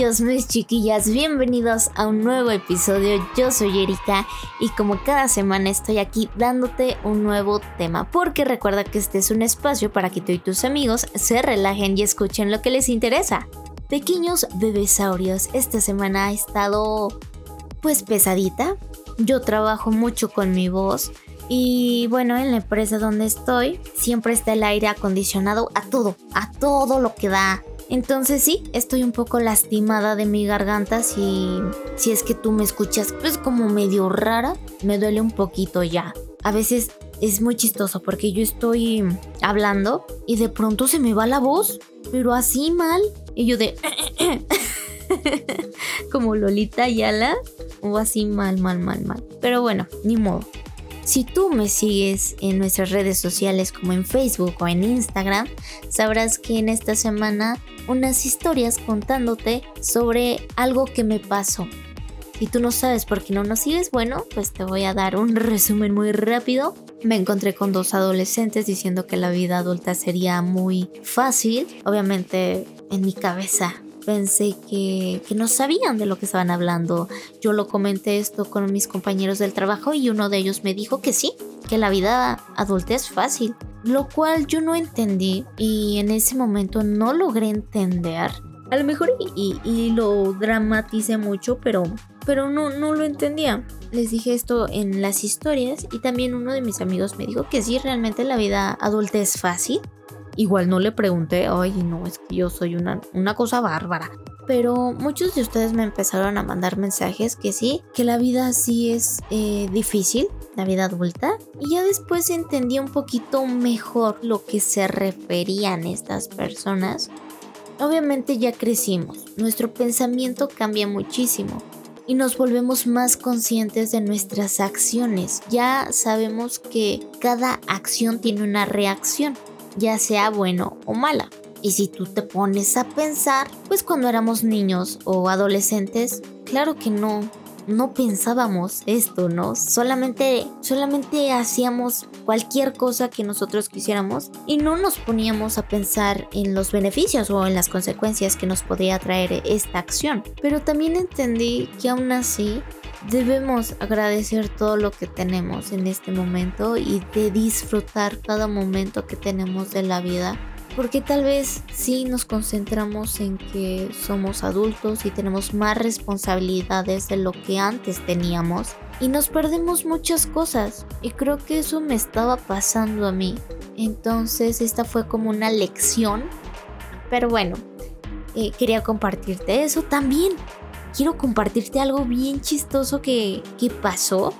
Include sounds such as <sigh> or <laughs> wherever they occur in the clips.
chiquillos, mis chiquillas, bienvenidos a un nuevo episodio. Yo soy Erika y como cada semana estoy aquí dándote un nuevo tema, porque recuerda que este es un espacio para que tú y tus amigos se relajen y escuchen lo que les interesa. Pequeños bebesaurios, esta semana ha estado pues pesadita. Yo trabajo mucho con mi voz y bueno, en la empresa donde estoy siempre está el aire acondicionado a todo, a todo lo que da entonces sí, estoy un poco lastimada de mi garganta si, si es que tú me escuchas pues como medio rara, me duele un poquito ya. A veces es muy chistoso porque yo estoy hablando y de pronto se me va la voz, pero así mal. Y yo de... <laughs> como Lolita Yala o así mal, mal, mal, mal. Pero bueno, ni modo. Si tú me sigues en nuestras redes sociales como en Facebook o en Instagram, sabrás que en esta semana unas historias contándote sobre algo que me pasó. Si tú no sabes por qué no nos sigues, bueno, pues te voy a dar un resumen muy rápido. Me encontré con dos adolescentes diciendo que la vida adulta sería muy fácil. Obviamente en mi cabeza pensé que, que, no sabían de lo que estaban hablando. Yo lo comenté esto con mis compañeros del trabajo y uno de ellos me dijo que sí, que la vida adulta es fácil. Lo cual yo no entendí y en ese momento no logré entender. A lo mejor y, y, lo dramaticé mucho, pero, pero no, no lo entendía. Les dije esto en las historias y también uno de mis amigos me dijo que sí, realmente la vida adulta es fácil Igual no le pregunté, ay, no, es que yo soy una, una cosa bárbara. Pero muchos de ustedes me empezaron a mandar mensajes que sí, que la vida sí es eh, difícil, la vida adulta. Y ya después entendí un poquito mejor lo que se referían estas personas. Obviamente ya crecimos, nuestro pensamiento cambia muchísimo y nos volvemos más conscientes de nuestras acciones. Ya sabemos que cada acción tiene una reacción ya sea bueno o mala. Y si tú te pones a pensar, pues cuando éramos niños o adolescentes, claro que no, no pensábamos esto, ¿no? Solamente, solamente hacíamos cualquier cosa que nosotros quisiéramos y no nos poníamos a pensar en los beneficios o en las consecuencias que nos podría traer esta acción. Pero también entendí que aún así Debemos agradecer todo lo que tenemos en este momento y de disfrutar cada momento que tenemos de la vida. Porque tal vez sí nos concentramos en que somos adultos y tenemos más responsabilidades de lo que antes teníamos. Y nos perdemos muchas cosas. Y creo que eso me estaba pasando a mí. Entonces esta fue como una lección. Pero bueno, eh, quería compartirte eso también quiero compartirte algo bien chistoso que, pasó.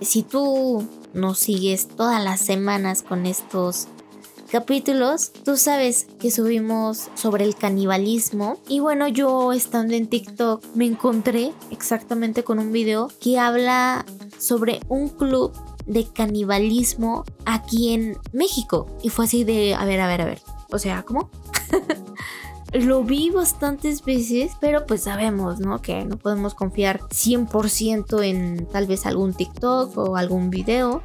Si tú nos sigues todas las semanas con estos capítulos, tú sabes que subimos sobre el canibalismo. Y bueno, yo estando en TikTok me encontré exactamente con un video que habla sobre un club de canibalismo aquí en México. Y fue así de, a ver, a ver, a ver. O sea, ¿cómo? <laughs> Lo vi bastantes veces, pero pues sabemos, ¿no? Que no podemos confiar 100% en tal vez algún TikTok o algún video.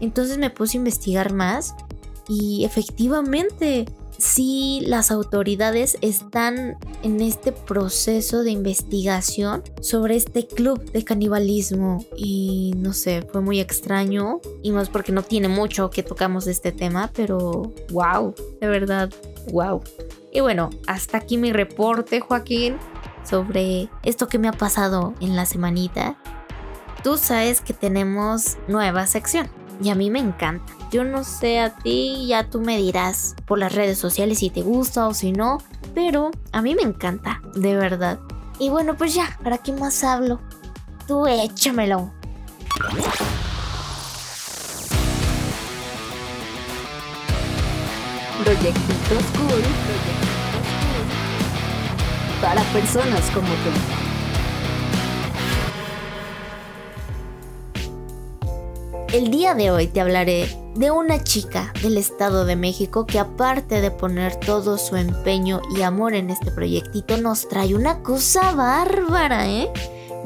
Entonces me puse a investigar más y efectivamente sí las autoridades están en este proceso de investigación sobre este club de canibalismo y no sé, fue muy extraño y más porque no tiene mucho que tocamos este tema, pero wow, de verdad, wow. Y bueno, hasta aquí mi reporte, Joaquín, sobre esto que me ha pasado en la semanita. Tú sabes que tenemos nueva sección y a mí me encanta. Yo no sé a ti, ya tú me dirás por las redes sociales si te gusta o si no, pero a mí me encanta, de verdad. Y bueno, pues ya, ¿para qué más hablo? Tú échamelo. Proyectitos cool para personas como tú. El día de hoy te hablaré de una chica del Estado de México que aparte de poner todo su empeño y amor en este proyectito nos trae una cosa bárbara, ¿eh?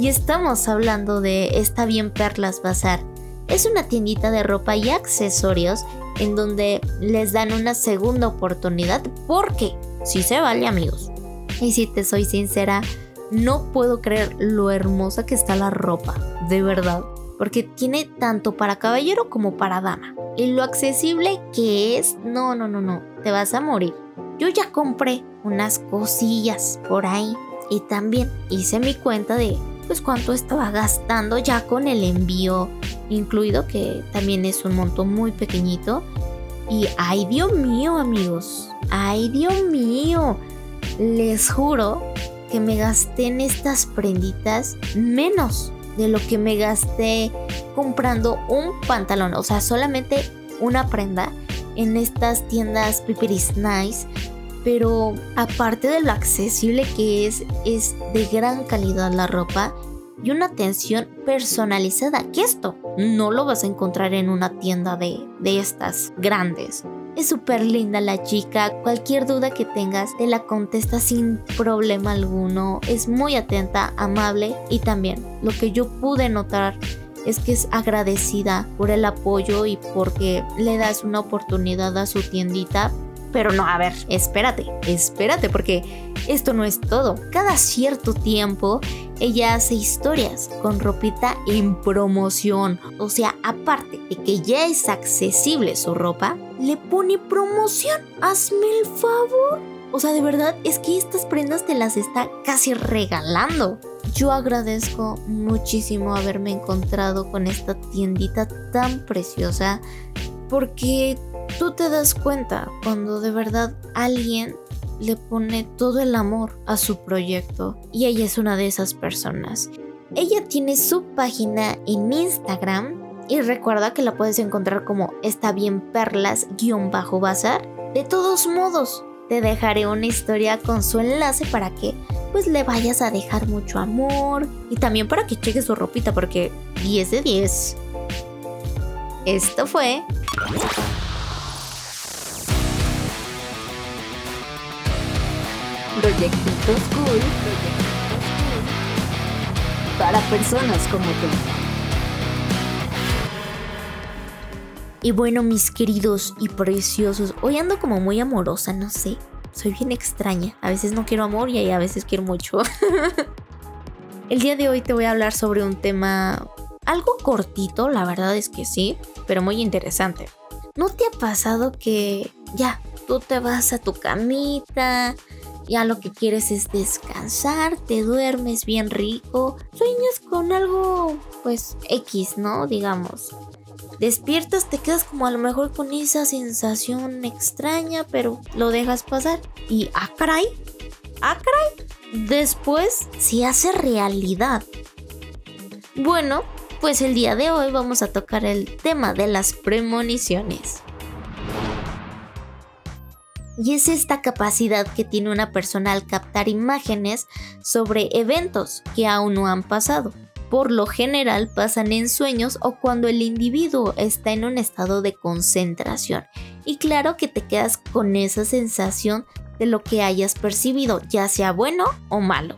Y estamos hablando de Está bien Perlas Bazar. Es una tiendita de ropa y accesorios en donde les dan una segunda oportunidad porque si se vale amigos Y si te soy sincera, no puedo creer lo hermosa que está la ropa, de verdad. Porque tiene tanto para caballero como para dama. Y lo accesible que es, no, no, no, no, te vas a morir. Yo ya compré unas cosillas por ahí y también hice mi cuenta de pues cuánto estaba gastando ya con el envío incluido que también es un monto muy pequeñito y ay Dios mío amigos, ay Dios mío, les juro que me gasté en estas prenditas menos de lo que me gasté comprando un pantalón, o sea, solamente una prenda en estas tiendas Piperis Nice. Pero aparte de lo accesible que es, es de gran calidad la ropa y una atención personalizada, que esto no lo vas a encontrar en una tienda de, de estas grandes. Es súper linda la chica, cualquier duda que tengas te la contesta sin problema alguno, es muy atenta, amable y también lo que yo pude notar es que es agradecida por el apoyo y porque le das una oportunidad a su tiendita. Pero no, a ver, espérate, espérate porque esto no es todo. Cada cierto tiempo ella hace historias con ropita en promoción. O sea, aparte de que ya es accesible su ropa, le pone promoción. Hazme el favor. O sea, de verdad es que estas prendas te las está casi regalando. Yo agradezco muchísimo haberme encontrado con esta tiendita tan preciosa porque tú te das cuenta cuando de verdad alguien le pone todo el amor a su proyecto y ella es una de esas personas. Ella tiene su página en Instagram y recuerda que la puedes encontrar como está bien perlas-bazar. De todos modos, te dejaré una historia con su enlace para que pues le vayas a dejar mucho amor y también para que cheques su ropita porque 10 de 10. Esto fue Proyectitos Cool. Para personas como tú. Y bueno, mis queridos y preciosos, hoy ando como muy amorosa, no sé. Soy bien extraña. A veces no quiero amor y a veces quiero mucho. <laughs> El día de hoy te voy a hablar sobre un tema algo cortito, la verdad es que sí, pero muy interesante. ¿No te ha pasado que ya, tú te vas a tu camita, ya lo que quieres es descansar, te duermes bien rico, sueñas con algo pues X, ¿no? Digamos. Despiertas, te quedas como a lo mejor con esa sensación extraña, pero lo dejas pasar. Y ah, ah, caray. Después se hace realidad. Bueno, pues el día de hoy vamos a tocar el tema de las premoniciones. Y es esta capacidad que tiene una persona al captar imágenes sobre eventos que aún no han pasado. Por lo general pasan en sueños o cuando el individuo está en un estado de concentración. Y claro que te quedas con esa sensación de lo que hayas percibido, ya sea bueno o malo.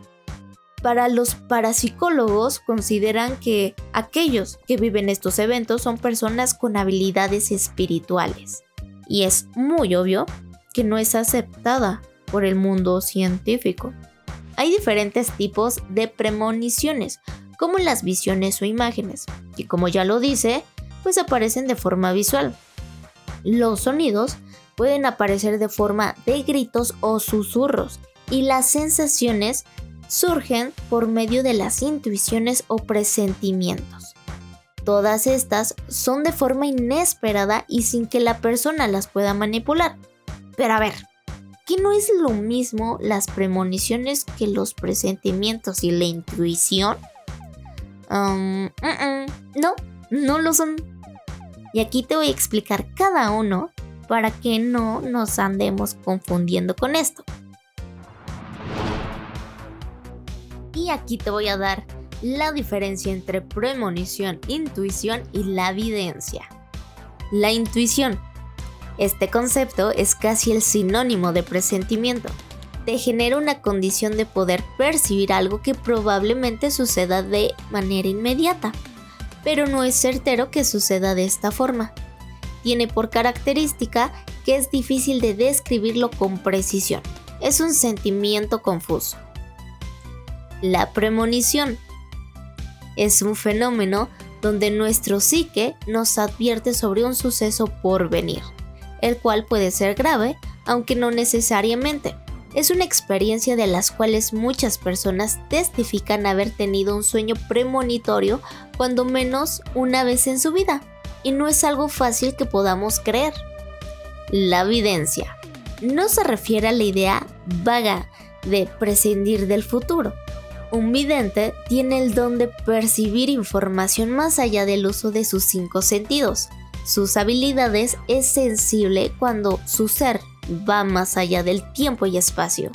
Para los parapsicólogos consideran que aquellos que viven estos eventos son personas con habilidades espirituales. Y es muy obvio que no es aceptada por el mundo científico. Hay diferentes tipos de premoniciones, como las visiones o imágenes, y como ya lo dice, pues aparecen de forma visual. Los sonidos pueden aparecer de forma de gritos o susurros, y las sensaciones surgen por medio de las intuiciones o presentimientos. Todas estas son de forma inesperada y sin que la persona las pueda manipular. Pero a ver, ¿qué no es lo mismo las premoniciones que los presentimientos y la intuición? No, no lo son. Y aquí te voy a explicar cada uno para que no nos andemos confundiendo con esto. Y aquí te voy a dar la diferencia entre premonición, intuición y la evidencia. La intuición este concepto es casi el sinónimo de presentimiento. Genera una condición de poder percibir algo que probablemente suceda de manera inmediata, pero no es certero que suceda de esta forma. Tiene por característica que es difícil de describirlo con precisión. es un sentimiento confuso. La premonición es un fenómeno donde nuestro psique nos advierte sobre un suceso por venir, el cual puede ser grave, aunque no necesariamente. Es una experiencia de las cuales muchas personas testifican haber tenido un sueño premonitorio cuando menos una vez en su vida, y no es algo fácil que podamos creer. La evidencia no se refiere a la idea vaga de prescindir del futuro. Un vidente tiene el don de percibir información más allá del uso de sus cinco sentidos. Sus habilidades es sensible cuando su ser va más allá del tiempo y espacio.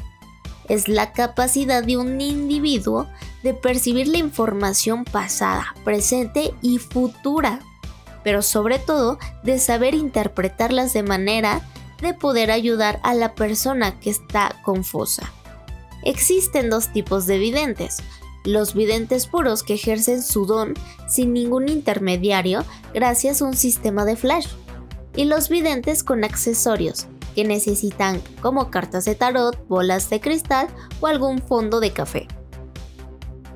Es la capacidad de un individuo de percibir la información pasada, presente y futura, pero sobre todo de saber interpretarlas de manera de poder ayudar a la persona que está confusa. Existen dos tipos de videntes, los videntes puros que ejercen su don sin ningún intermediario gracias a un sistema de flash, y los videntes con accesorios, que necesitan como cartas de tarot, bolas de cristal o algún fondo de café.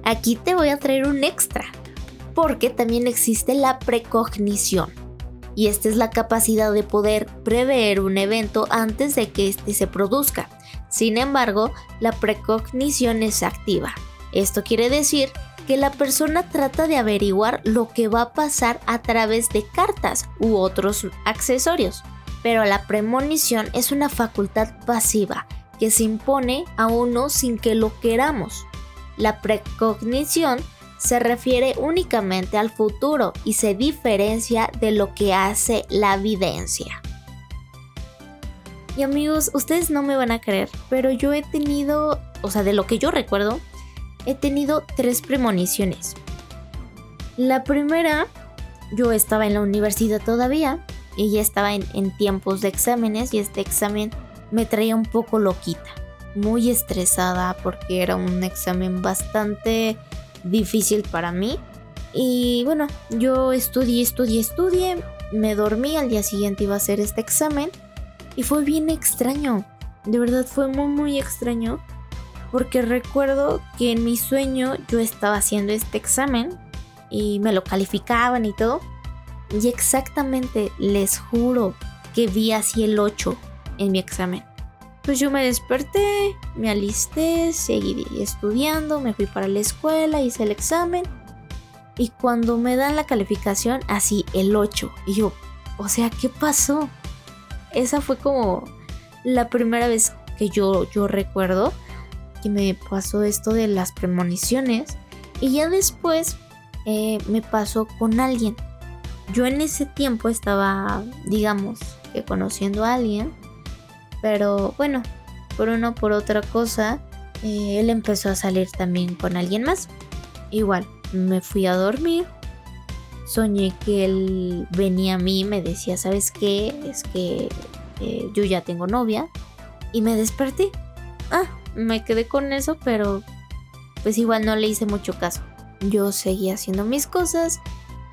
Aquí te voy a traer un extra, porque también existe la precognición. Y esta es la capacidad de poder prever un evento antes de que éste se produzca. Sin embargo, la precognición es activa. Esto quiere decir que la persona trata de averiguar lo que va a pasar a través de cartas u otros accesorios pero la premonición es una facultad pasiva que se impone a uno sin que lo queramos. La precognición se refiere únicamente al futuro y se diferencia de lo que hace la evidencia. Y amigos, ustedes no me van a creer, pero yo he tenido, o sea, de lo que yo recuerdo, he tenido tres premoniciones. La primera, yo estaba en la universidad todavía y ya estaba en, tiempos de exámenes y este examen me traía un poco loquita, muy estresada porque era un examen bastante difícil para mí. Y bueno, yo estudié, estudié, estudié, me dormí, al día siguiente iba a hacer este examen y fue bien extraño, de verdad fue muy muy extraño porque recuerdo que en mi sueño yo estaba haciendo este examen y me lo calificaban y todo y exactamente les juro que vi así el 8 en mi examen. Pues yo me desperté, me alisté, seguí estudiando, me fui para la escuela, hice el examen. Y cuando me dan la calificación, así el 8. Y yo, o sea, ¿qué pasó? Esa fue como la primera vez que yo, yo recuerdo que me pasó esto de las premoniciones. Y ya después eh, me pasó con alguien yo en ese tiempo estaba, digamos, que conociendo a alguien, pero bueno, por una o por otra cosa, eh, él empezó a salir también con alguien más. Igual, me fui a dormir, soñé que él venía a mí me decía, ¿sabes qué? Es que eh, yo ya tengo novia. Y me desperté. Ah, me quedé con eso, pero pues igual no le hice mucho caso. Yo seguía haciendo mis cosas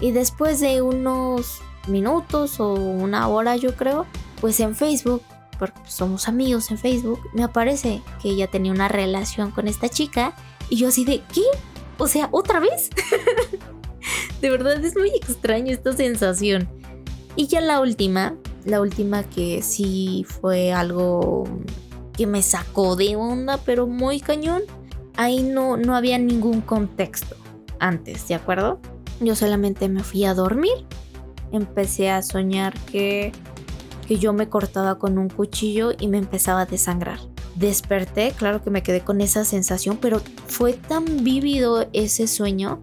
y después de unos minutos o una hora yo creo, pues en Facebook, porque somos amigos en Facebook, me aparece que ella tenía una relación con esta chica y yo así de, ¿qué? O sea, ¿otra vez? <laughs> de verdad es muy extraño esta sensación. Y ya la última, la última que sí fue algo que me sacó de onda, pero muy cañón. Ahí no, no había ningún contexto antes, ¿de acuerdo? Yo solamente me fui a dormir. Empecé a soñar que, que yo me cortaba con un cuchillo y me empezaba a desangrar. Desperté, claro que me quedé con esa sensación, pero fue tan vívido ese sueño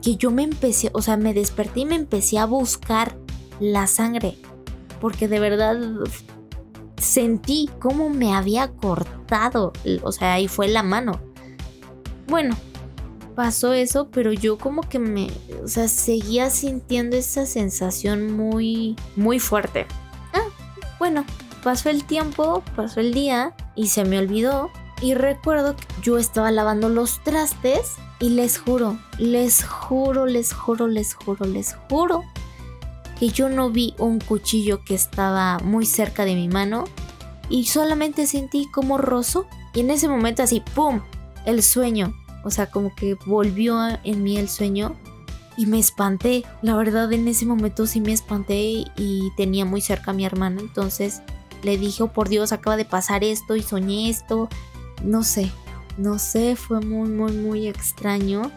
que yo me empecé, o sea, me desperté y me empecé a buscar la sangre. Porque de verdad sentí cómo me había cortado. O sea, ahí fue la mano. Bueno, pasó eso, pero yo como que me, o sea, seguía sintiendo esa sensación muy, muy fuerte. Ah, bueno, pasó el tiempo, pasó el día y se me olvidó. Y recuerdo que yo estaba lavando los trastes y les juro, les juro, les juro, les juro, les juro que yo no vi un cuchillo que estaba muy cerca de mi mano y solamente sentí como rozo y en ese momento así, ¡pum! El sueño. O sea, como que volvió en mí el sueño y me espanté. La verdad, en ese momento sí me espanté y tenía muy cerca a mi hermana. Entonces le dije, oh por Dios, acaba de pasar esto y soñé esto. No sé, no sé, fue muy, muy, muy extraño.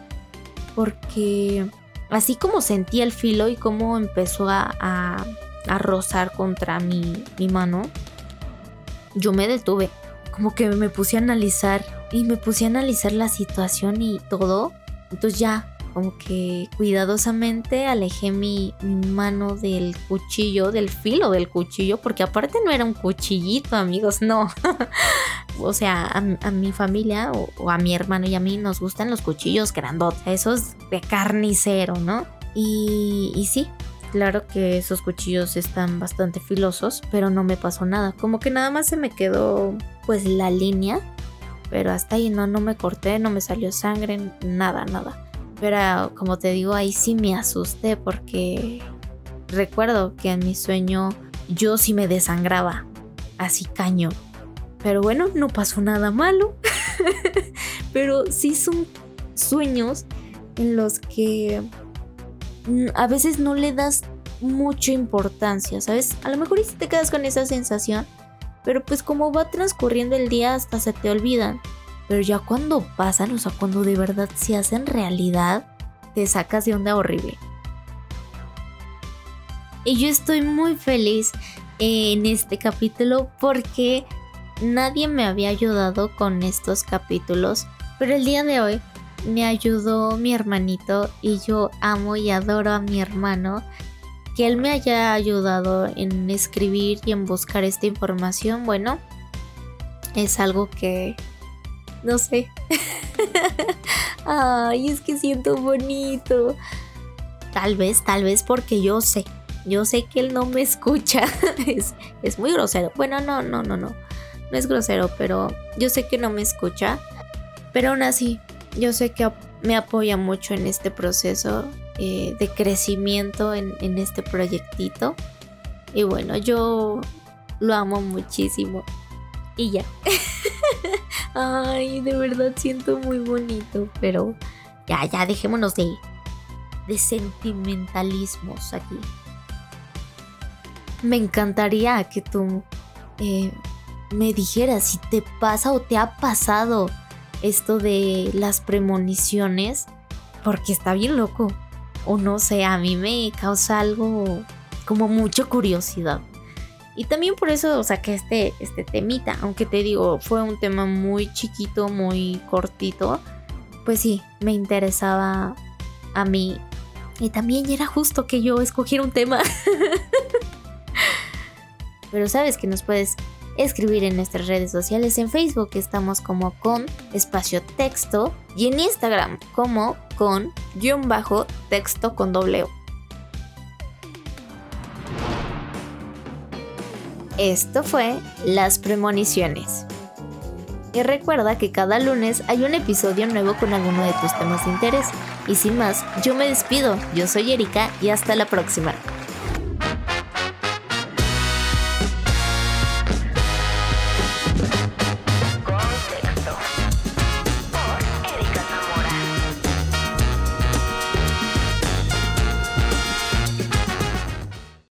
Porque así como sentí el filo y cómo empezó a, a, rozar contra mi, mi mano, yo me detuve. Como que me puse a analizar y me puse a analizar la situación y todo. Entonces ya como que cuidadosamente alejé mi, mano del cuchillo, del filo del cuchillo, porque aparte no era un cuchillito, amigos, no. <laughs> o sea, a, mi familia o, a mi hermano y a mí nos gustan los cuchillos grandotes, esos de carnicero, ¿no? Y, y sí, Claro que esos cuchillos están bastante filosos, pero no me pasó nada. Como que nada más se me quedó pues la línea, pero hasta ahí no, no me corté, no me salió sangre, nada, nada. Pero como te digo, ahí sí me asusté porque recuerdo que en mi sueño yo sí me desangraba, así caño. Pero bueno, no pasó nada malo. <laughs> Pero sí son sueños en los que a veces no le das mucha importancia, ¿sabes? A lo mejor sí te quedas con esa sensación, pero pues como va transcurriendo el día hasta se te olvidan. Pero ya cuando pasan, o sea, cuando de verdad se hacen realidad, te sacas de onda horrible. Y yo estoy muy feliz en este capítulo porque nadie me había ayudado con estos capítulos. Pero el día de hoy me ayudó mi hermanito y yo amo y adoro a mi hermano. Que él me haya ayudado en escribir y en buscar esta información, bueno, es algo que no sé. <laughs> Ay, es que siento bonito. Tal vez, tal vez porque yo sé. Yo sé que él no me escucha. <laughs> es, es muy grosero. Bueno, no, no, no, no. No es grosero, pero yo sé que no me escucha. Pero aún así, yo sé que me apoya mucho en este proceso eh, de crecimiento en, este proyectito. Y bueno, yo lo amo muchísimo. Y ya. <laughs> Ay, de verdad siento muy bonito, pero ya, ya, dejémonos de, de sentimentalismos aquí. Me encantaría que tú eh, me dijeras si te pasa o te ha pasado esto de las premoniciones, porque está bien loco. O no sé, a mí me causa algo como mucha curiosidad. Y también por eso saqué este, este temita, aunque te digo, fue un tema muy chiquito, muy cortito. Pues sí, me interesaba a mí. Y también era justo que yo escogiera un tema. <laughs> Pero sabes que nos puedes escribir en nuestras redes sociales. En Facebook estamos como con espacio texto y en Instagram como con guion bajo texto con doble O. Esto fue Las Premoniciones. Y recuerda que cada lunes hay un episodio nuevo con alguno de tus temas de interés. Y sin más, yo me despido. Yo soy Erika y hasta la próxima.